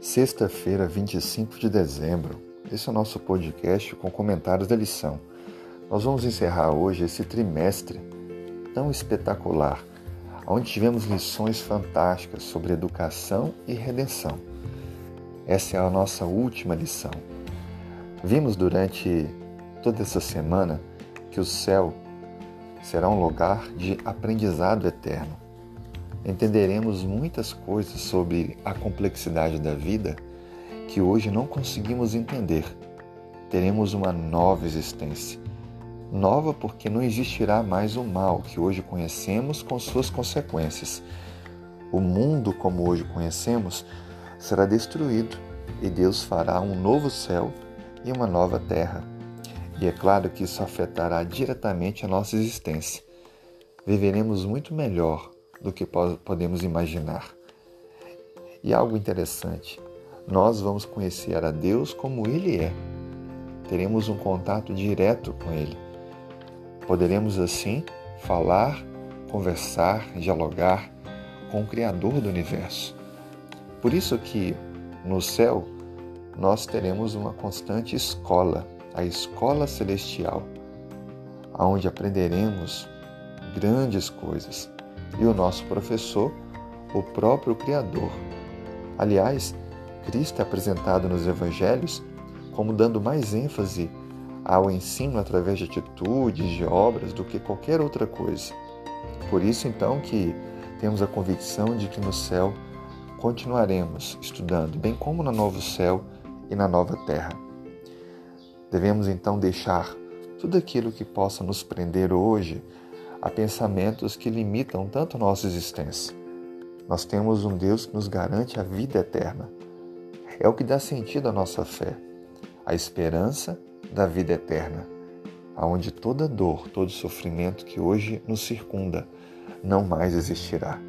Sexta-feira, 25 de dezembro. Esse é o nosso podcast com comentários da lição. Nós vamos encerrar hoje esse trimestre tão espetacular, onde tivemos lições fantásticas sobre educação e redenção. Essa é a nossa última lição. Vimos durante toda essa semana que o céu será um lugar de aprendizado eterno entenderemos muitas coisas sobre a complexidade da vida que hoje não conseguimos entender. Teremos uma nova existência. Nova porque não existirá mais o mal que hoje conhecemos com suas consequências. O mundo como hoje conhecemos será destruído e Deus fará um novo céu e uma nova terra. E é claro que isso afetará diretamente a nossa existência. Viveremos muito melhor do que podemos imaginar. E algo interessante, nós vamos conhecer a Deus como Ele é. Teremos um contato direto com Ele. Poderemos assim falar, conversar, dialogar com o Criador do universo. Por isso que no céu nós teremos uma constante escola, a escola celestial, onde aprenderemos grandes coisas e o nosso professor, o próprio Criador. Aliás, Cristo é apresentado nos Evangelhos como dando mais ênfase ao ensino através de atitudes, de obras, do que qualquer outra coisa. Por isso, então, que temos a convicção de que no céu continuaremos estudando, bem como no novo céu e na nova terra. Devemos então deixar tudo aquilo que possa nos prender hoje a pensamentos que limitam tanto nossa existência. Nós temos um Deus que nos garante a vida eterna. É o que dá sentido à nossa fé, a esperança da vida eterna, aonde toda dor, todo sofrimento que hoje nos circunda não mais existirá.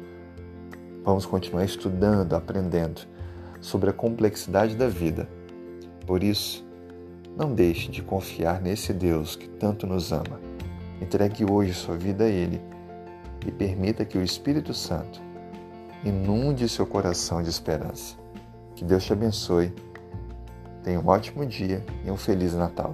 Vamos continuar estudando, aprendendo sobre a complexidade da vida. Por isso, não deixe de confiar nesse Deus que tanto nos ama Entregue hoje sua vida a Ele e permita que o Espírito Santo inunde seu coração de esperança. Que Deus te abençoe. Tenha um ótimo dia e um feliz Natal.